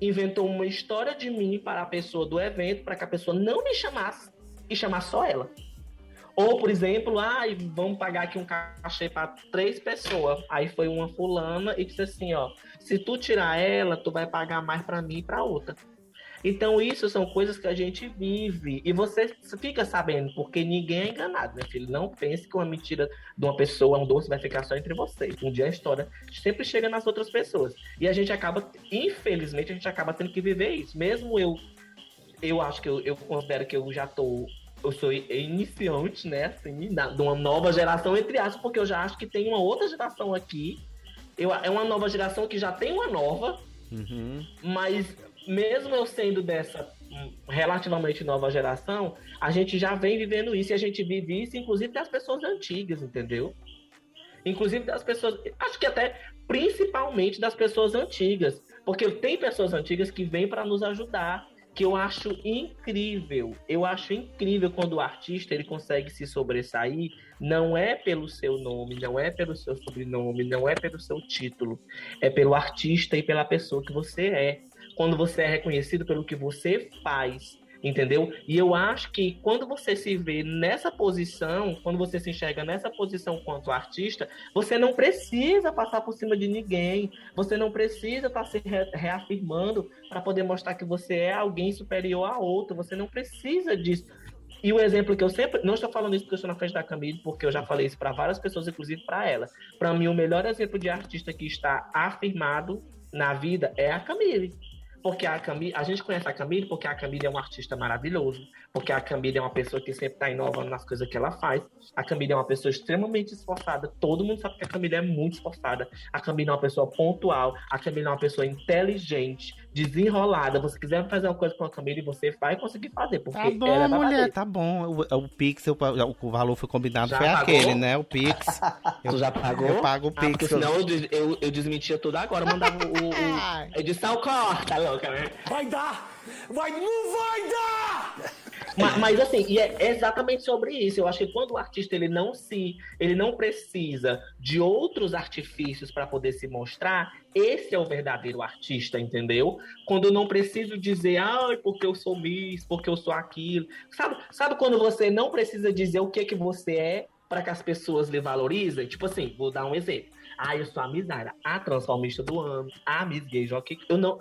inventou uma história de mim para a pessoa do evento, para que a pessoa não me chamasse e chamasse só ela. Ou, por exemplo, ah, vamos pagar aqui um cachê para três pessoas. Aí foi uma fulana e disse assim, ó, se tu tirar ela, tu vai pagar mais para mim e para outra. Então, isso são coisas que a gente vive. E você fica sabendo, porque ninguém é enganado, meu filho. Não pense que uma mentira de uma pessoa, um doce, vai ficar só entre vocês. Um dia a história sempre chega nas outras pessoas. E a gente acaba, infelizmente, a gente acaba tendo que viver isso. Mesmo eu, eu acho que eu, eu considero que eu já tô. Eu sou iniciante, né? Assim, de uma nova geração, entre aspas, porque eu já acho que tem uma outra geração aqui. Eu, é uma nova geração que já tem uma nova, Uhum. Mas mesmo eu sendo dessa hum, relativamente nova geração, a gente já vem vivendo isso e a gente vive isso, inclusive das pessoas antigas, entendeu? Inclusive das pessoas, acho que até principalmente das pessoas antigas, porque tem pessoas antigas que vêm para nos ajudar, que eu acho incrível. Eu acho incrível quando o artista ele consegue se sobressair, não é pelo seu nome, não é pelo seu sobrenome, não é pelo seu título, é pelo artista e pela pessoa que você é quando você é reconhecido pelo que você faz, entendeu? E eu acho que quando você se vê nessa posição, quando você se enxerga nessa posição quanto artista, você não precisa passar por cima de ninguém, você não precisa estar tá se reafirmando para poder mostrar que você é alguém superior a outro, você não precisa disso. E o exemplo que eu sempre. Não estou falando isso porque eu estou na frente da Camille, porque eu já falei isso para várias pessoas, inclusive para ela. Para mim, o melhor exemplo de artista que está afirmado na vida é a Camille. Porque a Camille, a gente conhece a Camille porque a Camille é um artista maravilhoso, porque a Camille é uma pessoa que sempre está inovando nas coisas que ela faz. A Camille é uma pessoa extremamente esforçada. Todo mundo sabe que a Camille é muito esforçada. A Camille é uma pessoa pontual. A Camille é uma pessoa inteligente, desenrolada. Você quiser fazer uma coisa com a Camille, você vai conseguir fazer. Porque tá bom, ela é mulher, tá bom. O, o Pix, o, o valor foi combinado, já foi pagou? aquele, né? O Pix. Eu, tu já pagou? Eu pago o Pix. Ah, senão eu, eu, eu desmentia tudo agora. Mandava o, o, o edição corta, louca, né? Vai dar! Vai, não vai dar! Mas, mas, assim, e é exatamente sobre isso. Eu acho que quando o artista ele não se, ele não precisa de outros artifícios para poder se mostrar, esse é o verdadeiro artista, entendeu? Quando eu não preciso dizer, ah, porque eu sou Miss, porque eu sou aquilo. Sabe, sabe quando você não precisa dizer o que que você é para que as pessoas lhe valorizem? Tipo assim, vou dar um exemplo. Ah, eu sou a Miss Naira, a transformista do ano, a Miss Gay Jockey. Eu não,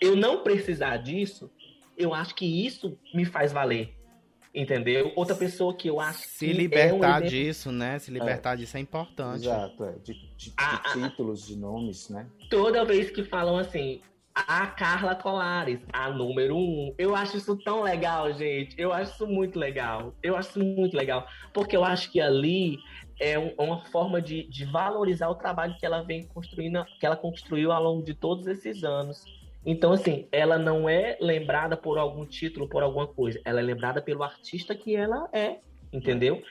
eu não precisar disso, eu acho que isso me faz valer. Entendeu? Outra pessoa que eu acho Se libertar é um disso, né? Se libertar é. disso é importante. Exato, é. De, de, de ah, títulos, de nomes, né? Toda vez que falam assim, a Carla Colares, a número um. Eu acho isso tão legal, gente. Eu acho isso muito legal. Eu acho isso muito legal. Porque eu acho que ali é um, uma forma de, de valorizar o trabalho que ela vem construindo, que ela construiu ao longo de todos esses anos. Então, assim, ela não é lembrada por algum título, por alguma coisa. Ela é lembrada pelo artista que ela é, entendeu?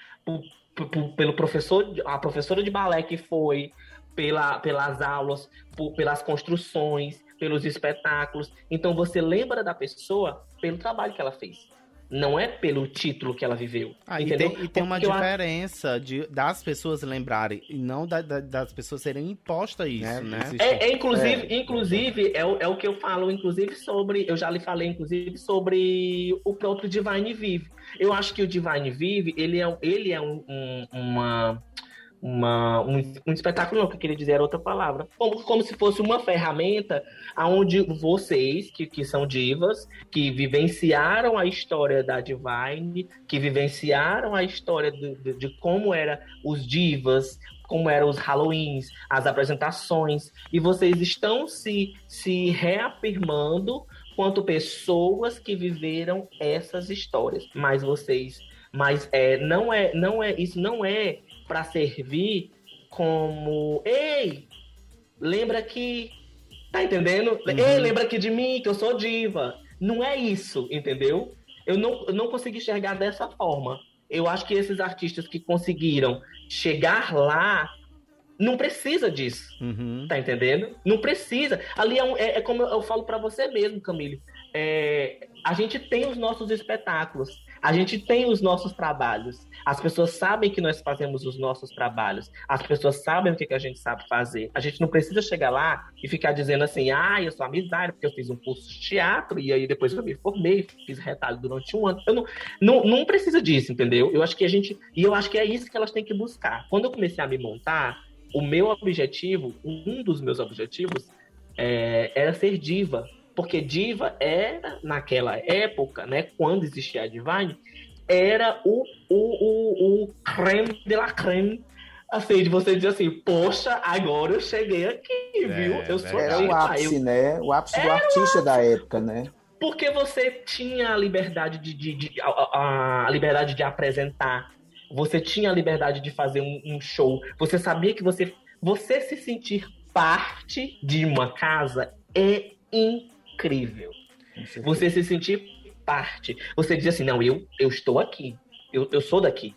Pelo professor, a professora de balé que foi, pela, pelas aulas, pelas construções, pelos espetáculos. Então você lembra da pessoa pelo trabalho que ela fez. Não é pelo título que ela viveu. Ah, e tem, e tem uma diferença de, das pessoas lembrarem e não da, da, das pessoas serem impostas isso, é, né? É, é inclusive, é. inclusive é, o, é o que eu falo, inclusive, sobre. Eu já lhe falei, inclusive, sobre o próprio Divine Vive. Eu acho que o Divine Vive, ele é, ele é um, um, uma uma, um, um espetáculo, não, que eu queria dizer era outra palavra. Como, como se fosse uma ferramenta onde vocês, que, que são divas, que vivenciaram a história da Divine, que vivenciaram a história de, de, de como era os divas, como eram os Halloweens, as apresentações, e vocês estão se, se reafirmando quanto pessoas que viveram essas histórias. Mas vocês, mas é, não é, não é, isso não é para servir como, ei, lembra que tá entendendo? Uhum. Ei, lembra aqui de mim que eu sou diva. Não é isso, entendeu? Eu não, eu não consegui enxergar dessa forma. Eu acho que esses artistas que conseguiram chegar lá não precisa disso. Uhum. Tá entendendo? Não precisa. Ali é, um, é, é como eu, eu falo para você mesmo, Camille. É, a gente tem os nossos espetáculos. A gente tem os nossos trabalhos. As pessoas sabem que nós fazemos os nossos trabalhos. As pessoas sabem o que, que a gente sabe fazer. A gente não precisa chegar lá e ficar dizendo assim, ah, eu sou amizade, porque eu fiz um curso de teatro e aí depois eu me formei, fiz retalho durante um ano. Eu não, não, não precisa disso, entendeu? Eu acho que a gente. E eu acho que é isso que elas têm que buscar. Quando eu comecei a me montar, o meu objetivo, um dos meus objetivos, é, era ser diva porque diva era, naquela época, né, quando existia a Divine, era o, o, o, o creme de la creme assim, de você dizer assim, poxa, agora eu cheguei aqui, é, viu? Eu sou Era o ápice, eu... né? O ápice do artista da época, né? Porque você tinha a liberdade de, de, de a, a, liberdade de apresentar, você tinha a liberdade de fazer um, um, show, você sabia que você, você se sentir parte de uma casa é incrível. Você se sentir parte. Você diz assim, não, eu, eu estou aqui, eu, eu sou daqui.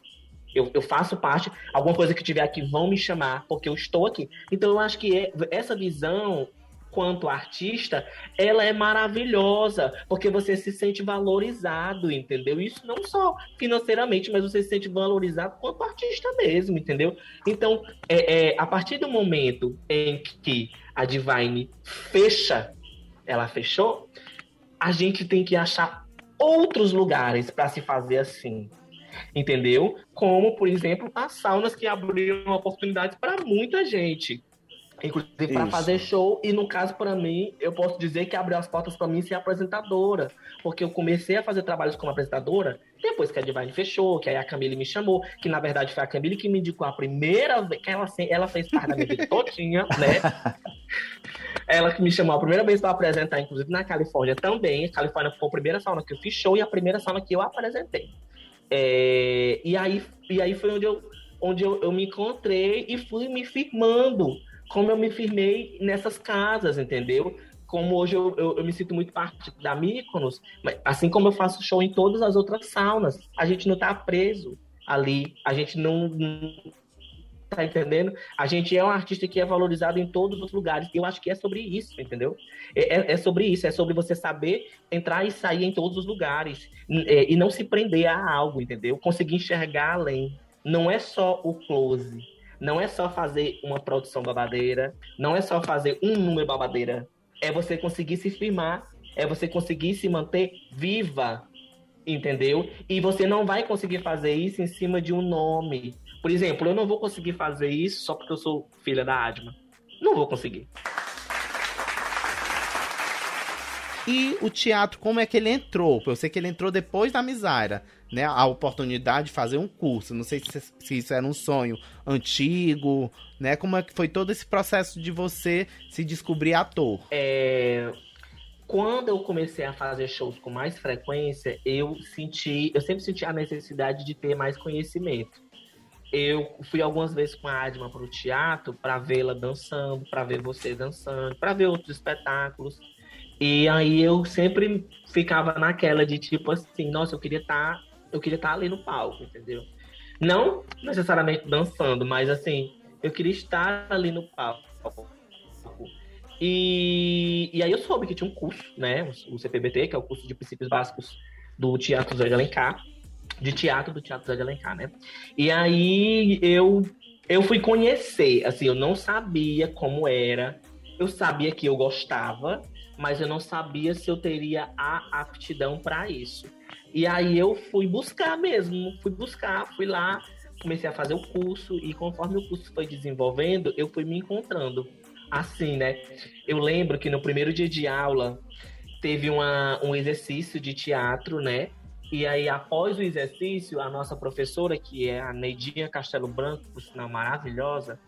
Eu, eu faço parte, alguma coisa que tiver aqui vão me chamar, porque eu estou aqui. Então eu acho que é, essa visão quanto artista, ela é maravilhosa, porque você se sente valorizado, entendeu? Isso não só financeiramente, mas você se sente valorizado quanto artista mesmo, entendeu? Então, é, é, a partir do momento em que a Divine fecha, ela fechou, a gente tem que achar outros lugares para se fazer assim. Entendeu? Como, por exemplo, as saunas que abriram oportunidades para muita gente. Inclusive para fazer show, e no caso para mim, eu posso dizer que abriu as portas para mim ser apresentadora, porque eu comecei a fazer trabalhos como apresentadora depois que a Divine fechou, que aí a Camille me chamou, que na verdade foi a Camille que me indicou a primeira vez, que ela, ela fez parte da minha vida todinha, né? ela que me chamou a primeira vez para apresentar, inclusive na Califórnia também. A Califórnia foi a primeira sauna que eu fiz show e a primeira sauna que eu apresentei. É, e, aí, e aí foi onde, eu, onde eu, eu me encontrei e fui me firmando como eu me firmei nessas casas, entendeu? Como hoje eu, eu, eu, me sinto muito parte da Mykonos, assim como eu faço show em todas as outras saunas, a gente não tá preso ali, a gente não, não tá entendendo? A gente é um artista que é valorizado em todos os lugares. Eu acho que é sobre isso, entendeu? É, é, é sobre isso, é sobre você saber entrar e sair em todos os lugares é, e não se prender a algo, entendeu? Conseguir enxergar além. Não é só o close não é só fazer uma produção babadeira, não é só fazer um número babadeira, é você conseguir se firmar, é você conseguir se manter viva, entendeu? E você não vai conseguir fazer isso em cima de um nome. Por exemplo, eu não vou conseguir fazer isso só porque eu sou filha da Adma. Não vou conseguir. E o teatro, como é que ele entrou? Eu sei que ele entrou depois da Misaira, né? A oportunidade de fazer um curso. Não sei se, se, isso era um sonho antigo, né? Como é que foi todo esse processo de você se descobrir ator? É... quando eu comecei a fazer shows com mais frequência, eu senti, eu sempre senti a necessidade de ter mais conhecimento. Eu fui algumas vezes com a Adma para o teatro para vê-la dançando, para ver você dançando, para ver outros espetáculos. E aí eu sempre ficava naquela de tipo assim, nossa, eu queria estar, tá, eu queria estar ali no palco, entendeu? Não necessariamente dançando, mas assim, eu queria estar ali no palco. E, e aí eu soube que tinha um curso, né? O CPBT, que é o curso de princípios básicos do Teatro Zé de Alencar, de teatro do Teatro Zé de Alencar, né? E aí eu, eu fui conhecer, assim, eu não sabia como era, eu sabia que eu gostava, mas eu não sabia se eu teria a aptidão para isso. E aí eu fui buscar mesmo, fui buscar, fui lá, comecei a fazer o curso e conforme o curso foi desenvolvendo, eu fui me encontrando assim, né? Eu lembro que no primeiro dia de aula teve uma, um exercício de teatro, né? E aí, após o exercício, a nossa professora, que é a Neidinha Castelo Branco, por sinal maravilhosa,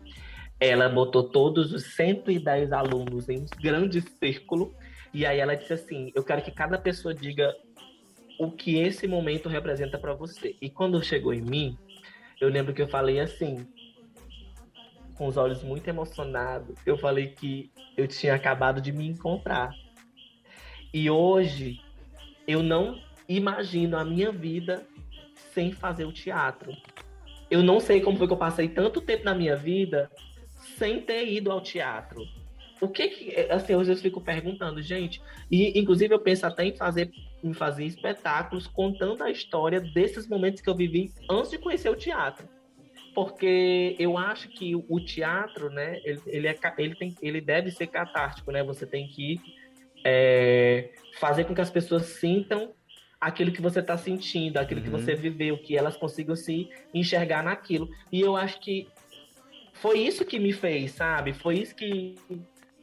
ela botou todos os 110 alunos em um grande círculo. E aí ela disse assim: Eu quero que cada pessoa diga o que esse momento representa para você. E quando chegou em mim, eu lembro que eu falei assim: com os olhos muito emocionados, eu falei que eu tinha acabado de me encontrar. E hoje eu não imagino a minha vida sem fazer o teatro. Eu não sei como foi que eu passei tanto tempo na minha vida sem ter ido ao teatro. O que que, assim, às vezes eu fico perguntando, gente, e inclusive eu penso até em fazer, em fazer espetáculos contando a história desses momentos que eu vivi antes de conhecer o teatro porque eu acho que o teatro, né, ele, ele, é, ele, tem, ele deve ser catártico, né? Você tem que é, fazer com que as pessoas sintam aquilo que você está sentindo, aquilo uhum. que você viveu, que elas consigam se enxergar naquilo. E eu acho que foi isso que me fez, sabe? Foi isso que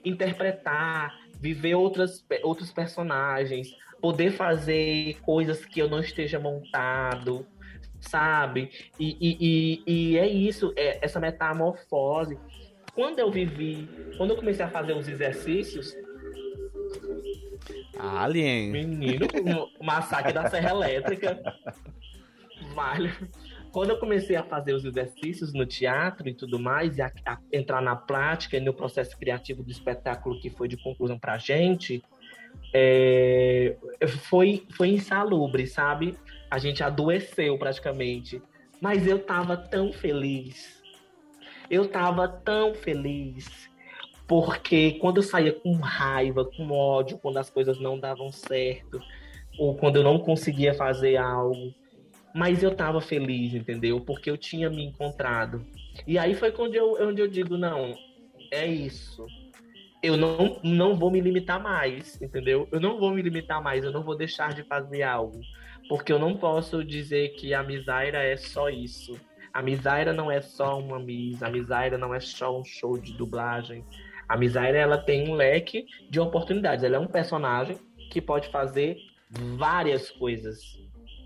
interpretar, viver outras, outros personagens, poder fazer coisas que eu não esteja montado, sabe? E, e, e, e é isso, é essa metamorfose. Quando eu vivi, quando eu comecei a fazer os exercícios. Alien. Menino, o massacre da Serra Elétrica. Vale. Quando eu comecei a fazer os exercícios no teatro e tudo mais, e a, a entrar na prática e no processo criativo do espetáculo que foi de conclusão pra gente, é, foi, foi insalubre, sabe? A gente adoeceu praticamente. Mas eu tava tão feliz. Eu tava tão feliz. Porque quando eu saía com raiva, com ódio, quando as coisas não davam certo, ou quando eu não conseguia fazer algo, mas eu tava feliz, entendeu? Porque eu tinha me encontrado. E aí foi quando eu, onde eu digo, não, é isso. Eu não, não vou me limitar mais, entendeu? Eu não vou me limitar mais, eu não vou deixar de fazer algo. Porque eu não posso dizer que a Misaira é só isso. A Misaira não é só uma Miss, a Misaira não é só um show de dublagem. A Misaira ela tem um leque de oportunidades. Ela é um personagem que pode fazer várias coisas.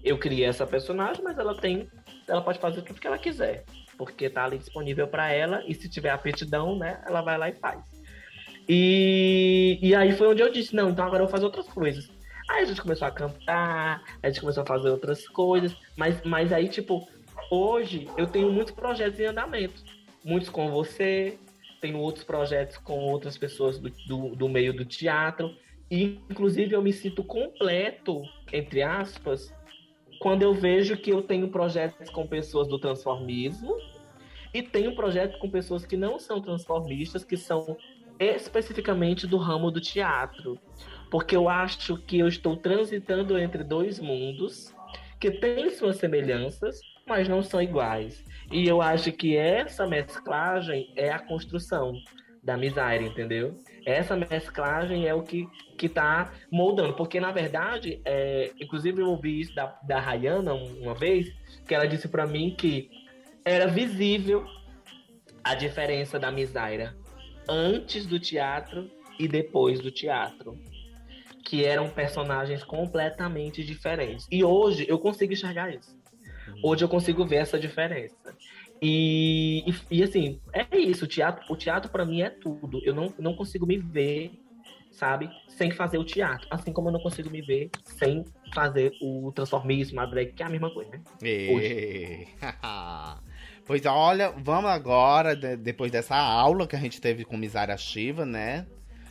Eu criei essa personagem, mas ela tem, ela pode fazer tudo que ela quiser, porque tá ali disponível para ela e se tiver aptidão, né, ela vai lá e faz. E, e aí foi onde eu disse, não, então agora eu vou fazer outras coisas. Aí a gente começou a cantar, a gente começou a fazer outras coisas, mas, mas aí, tipo, hoje eu tenho muitos projetos em andamento. Muitos com você, tenho outros projetos com outras pessoas do, do, do meio do teatro. E, inclusive, eu me sinto completo, entre aspas, quando eu vejo que eu tenho projetos com pessoas do transformismo e tenho projetos com pessoas que não são transformistas, que são especificamente do ramo do teatro porque eu acho que eu estou transitando entre dois mundos que têm suas semelhanças, mas não são iguais. E eu acho que essa mesclagem é a construção da miséria, entendeu? Essa mesclagem é o que, que tá moldando. Porque, na verdade, é, inclusive eu ouvi isso da, da Rayana uma vez, que ela disse para mim que era visível a diferença da miséria antes do teatro e depois do teatro que eram personagens completamente diferentes. E hoje eu consigo enxergar isso. Uhum. Hoje eu consigo ver essa diferença. E, e, e assim, é isso. O teatro, o teatro para mim é tudo. Eu não, não consigo me ver sabe? Sem fazer o teatro. Assim como eu não consigo me ver sem fazer o transformismo, a drag, que é a mesma coisa, né? E... pois olha, vamos agora, depois dessa aula que a gente teve com Misária Shiva, né?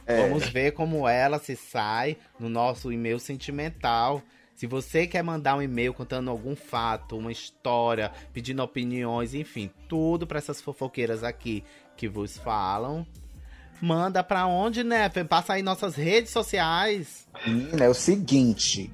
É. Vamos ver como ela se sai no nosso e-mail sentimental. Se você quer mandar um e-mail contando algum fato, uma história, pedindo opiniões, enfim, tudo para essas fofoqueiras aqui que vos falam, manda para onde, né? Passa aí nossas redes sociais. Menina, é o seguinte,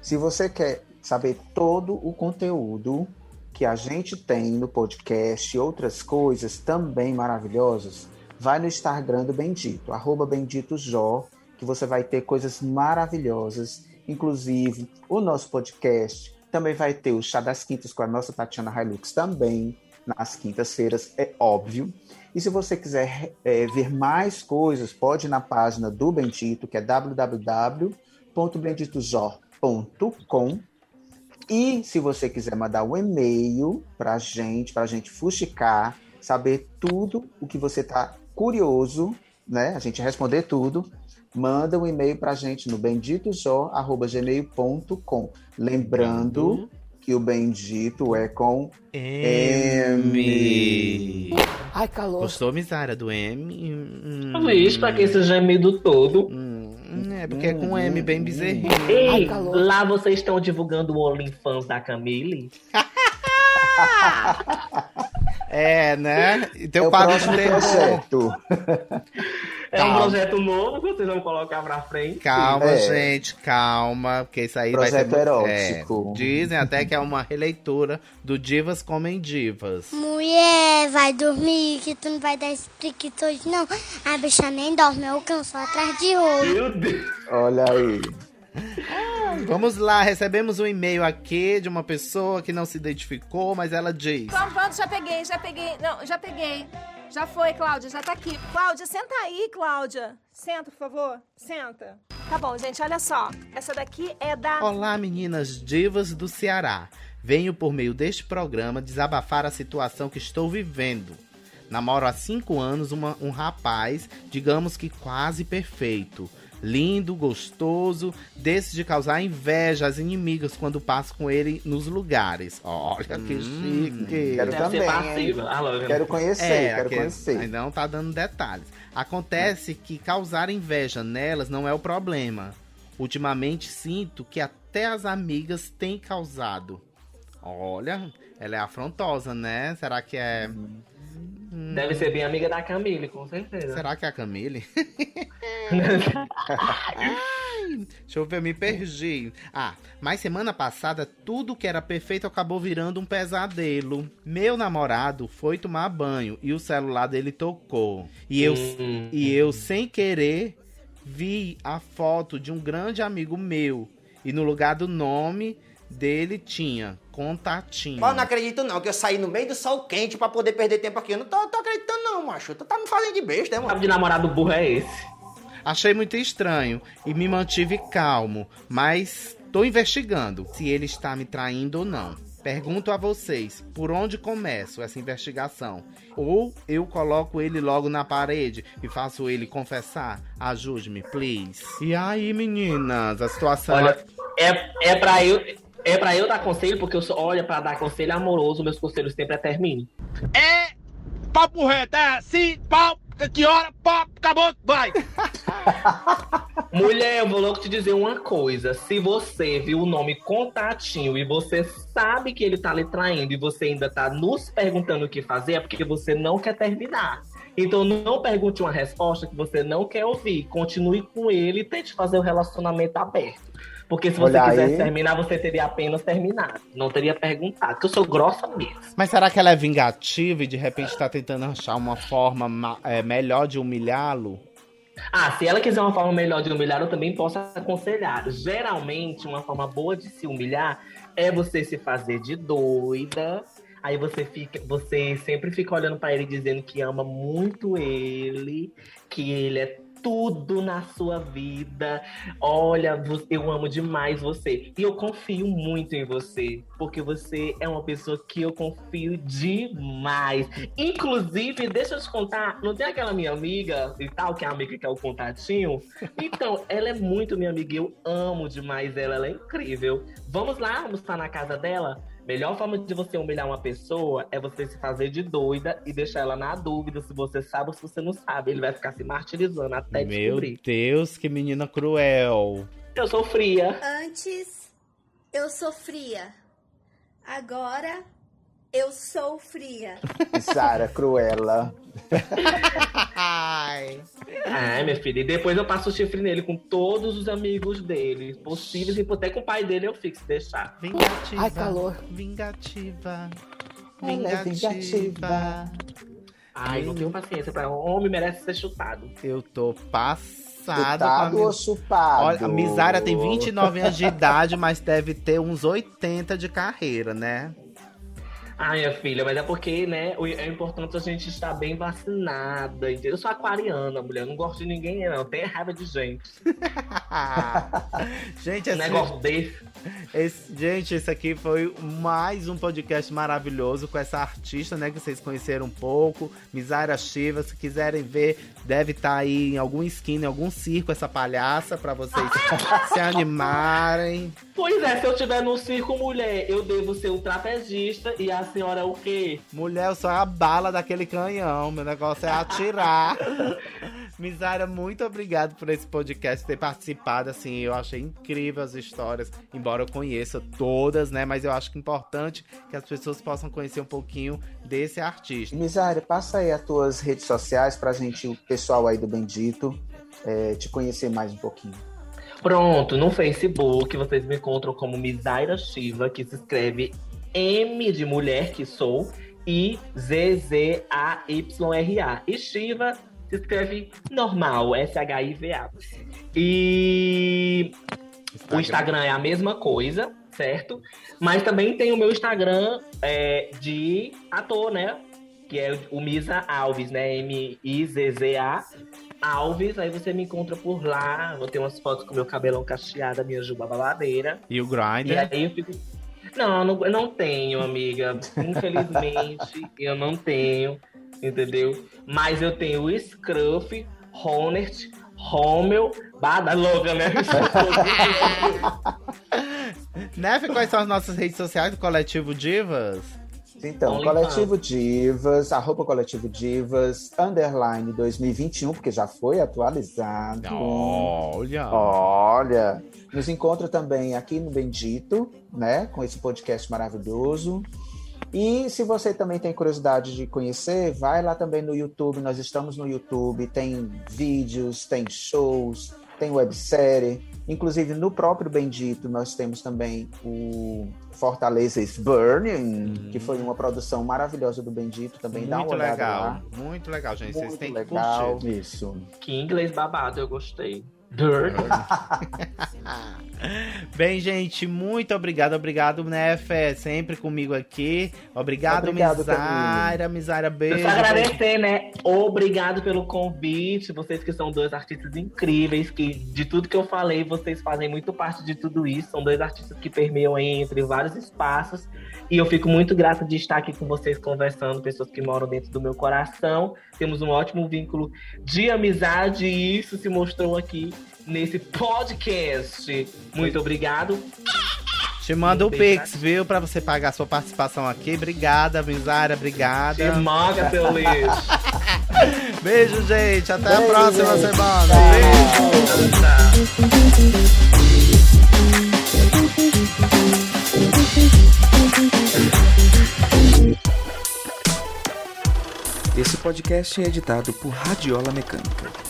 se você quer saber todo o conteúdo que a gente tem no podcast e outras coisas também maravilhosas, vai no Instagram do Bendito, arroba BenditoJó, que você vai ter coisas maravilhosas, inclusive o nosso podcast. Também vai ter o Chá das Quintas com a nossa Tatiana Hilux também, nas quintas-feiras, é óbvio. E se você quiser é, ver mais coisas, pode ir na página do Bendito, que é www.benditojó.com. E se você quiser mandar um e-mail para a gente, para a gente fuxicar, saber tudo o que você está curioso, né? A gente responder tudo, manda um e-mail para a gente no benditojó.gmail.com. Lembrando que o bendito é com M. Ai, calor. Gostou, Misária, do M? Hum, Talvez, pra que esse gemido todo. Hum, é, porque é com M bem bezerrinho. Ei, Ai, lá vocês estão divulgando o OnlyFans da Camille? É, né? E tem é o quadro de terror. É um projeto novo que vocês vão colocar pra frente. Calma, é. gente, calma, porque isso aí projeto vai ser... erótico. É, dizem até que é uma releitura do Divas Comem Divas. Mulher, vai dormir, que tu não vai dar esse hoje, não. A bicha nem dorme, eu canso atrás de ouro. Meu Deus. Olha aí. Vamos lá, recebemos um e-mail aqui de uma pessoa que não se identificou, mas ela diz. Pronto, pronto, já peguei, já peguei. Não, já peguei. Já foi, Cláudia, já tá aqui. Cláudia, senta aí, Cláudia. Senta, por favor. Senta. Tá bom, gente, olha só. Essa daqui é da. Olá, meninas divas do Ceará. Venho por meio deste programa desabafar a situação que estou vivendo. Namoro há cinco anos uma, um rapaz, digamos que quase perfeito lindo, gostoso, desse de causar inveja às inimigas quando passo com ele nos lugares. Olha que hum, chique. Quero também. Ah, quero conhecer, é, quero conhecer. Ainda não tá dando detalhes. Acontece que causar inveja nelas não é o problema. Ultimamente sinto que até as amigas têm causado. Olha, ela é afrontosa, né? Será que é. Hum. Deve ser bem amiga da Camille, com certeza. Será que é a Camille? deixa eu ver, eu me perdi. Ah, mas semana passada tudo que era perfeito acabou virando um pesadelo. Meu namorado foi tomar banho e o celular dele tocou. E eu, hum. e eu sem querer, vi a foto de um grande amigo meu. E no lugar do nome dele tinha contatinho. Mas eu não acredito não, que eu saí no meio do sol quente para poder perder tempo aqui. Eu não tô, tô, acreditando não, macho. Tu tá me fazendo de besta, né, mano? de namorado burro é esse? Achei muito estranho e me mantive calmo, mas tô investigando se ele está me traindo ou não. Pergunto a vocês, por onde começo essa investigação? Ou eu coloco ele logo na parede e faço ele confessar? Ajude-me, please. E aí, meninas, a situação... Olha, é, é pra eu... É pra eu dar conselho, porque eu sou, olha, pra dar conselho amoroso, meus conselhos sempre é termine. É papo reto, é assim, pau, que hora, pau, acabou, vai. Mulher, eu vou logo te dizer uma coisa. Se você viu o nome Contatinho e você sabe que ele tá lhe traindo e você ainda tá nos perguntando o que fazer, é porque você não quer terminar. Então não pergunte uma resposta que você não quer ouvir. Continue com ele e tente fazer o relacionamento aberto. Porque se você Olha quisesse aí. terminar, você teria apenas terminado. Não teria perguntado. Porque eu sou grossa mesmo. Mas será que ela é vingativa e de repente tá tentando achar uma forma é, melhor de humilhá-lo? Ah, se ela quiser uma forma melhor de humilhar, eu também posso aconselhar. Geralmente, uma forma boa de se humilhar é você se fazer de doida. Aí você fica, você sempre fica olhando para ele dizendo que ama muito ele, que ele é tudo na sua vida. Olha, eu amo demais você. E eu confio muito em você, porque você é uma pessoa que eu confio demais. Inclusive, deixa eu te contar, não tem aquela minha amiga e tal, que é a amiga que é o contatinho? Então, ela é muito minha amiga, eu amo demais ela, ela é incrível. Vamos lá almoçar na casa dela? Melhor forma de você humilhar uma pessoa é você se fazer de doida e deixar ela na dúvida se você sabe ou se você não sabe. Ele vai ficar se martirizando até Meu descobrir. Meu Deus, que menina cruel. Eu sou fria. Antes eu sofria. Agora eu sou fria. Sara Cruella. Ai. Ai, minha filha. E depois eu passo o chifre nele com todos os amigos dele. Possíveis e até com o pai dele eu fico, se deixar. Vingativa. Ai, calor. Vingativa. Ela é vingativa. Ai, não tenho paciência pra homem merece ser chutado. Eu tô passado. Chutado ou chupado? Olha, a Misária tem 29 anos de idade, mas deve ter uns 80 de carreira, né? Ai, minha filha, mas é porque, né, é importante a gente estar bem vacinada. Eu sou aquariana, mulher, não gosto de ninguém, não. Tenho raiva de gente. gente, esse... negócio desse. Esse, gente, esse aqui foi mais um podcast maravilhoso com essa artista, né, que vocês conheceram um pouco, Misaira Shiva. Se quiserem ver, deve estar tá aí em algum esquina, em algum circo, essa palhaça, para vocês se animarem. Pois é, se eu tiver no circo, mulher, eu devo ser um trapezista e a senhora é o quê? Mulher, eu sou a bala daquele canhão. Meu negócio é atirar. Misária, muito obrigado por esse podcast ter participado. Assim, eu achei incrível as histórias, embora eu conheça todas, né? Mas eu acho que é importante que as pessoas possam conhecer um pouquinho desse artista. Misária, passa aí as tuas redes sociais pra gente, o pessoal aí do Bendito, é, te conhecer mais um pouquinho. Pronto, no Facebook vocês me encontram como Misaira Shiva, que se escreve M de mulher que sou e Z-Z-A-Y-R-A. E Shiva se escreve normal, S-H-I-V-A. E Instagram. o Instagram é a mesma coisa, certo? Mas também tem o meu Instagram é, de ator, né? Que é o Misa Alves, né? M-I-Z-Z-A. Alves, aí você me encontra por lá. Vou ter umas fotos com meu cabelão cacheado, minha juba babadeira. E o Grindr? E aí eu fico. Não, não, não tenho, amiga. Infelizmente, eu não tenho, entendeu? Mas eu tenho o Scruff, Honest, Rommel, Bada louca, né? Nef, quais são as nossas redes sociais do Coletivo Divas? Então, Only Coletivo fans. Divas, arroba Coletivo Divas, underline 2021, porque já foi atualizado. Olha! Olha! Nos encontra também aqui no Bendito, né? Com esse podcast maravilhoso. E se você também tem curiosidade de conhecer, vai lá também no YouTube. Nós estamos no YouTube, tem vídeos, tem shows, tem websérie. Inclusive, no próprio Bendito, nós temos também o Fortaleza is Burning, uhum. que foi uma produção maravilhosa do Bendito. Também muito dá uma olhada legal, lá. Muito legal, gente. Muito Vocês têm legal, que curtir. Isso. Que inglês babado, eu gostei. Dirt. Bem, gente, muito obrigado. Obrigado, Nefé, sempre comigo aqui. Obrigado, obrigado Misária. Misária, beijo. Eu só agradecer, né? Obrigado pelo convite. Vocês que são dois artistas incríveis, que de tudo que eu falei, vocês fazem muito parte de tudo isso. São dois artistas que permeiam entre vários espaços. E eu fico muito grata de estar aqui com vocês conversando, pessoas que moram dentro do meu coração. Temos um ótimo vínculo de amizade e isso se mostrou aqui nesse podcast. Muito obrigado. Te manda o Pix, viu? Pra você pagar a sua participação aqui. Obrigada, Misária. Obrigada. Te maga, seu lixo. Beijo, gente. Até Beijo, a próxima gente. semana. Beijo. Esse podcast é editado por Radiola Mecânica.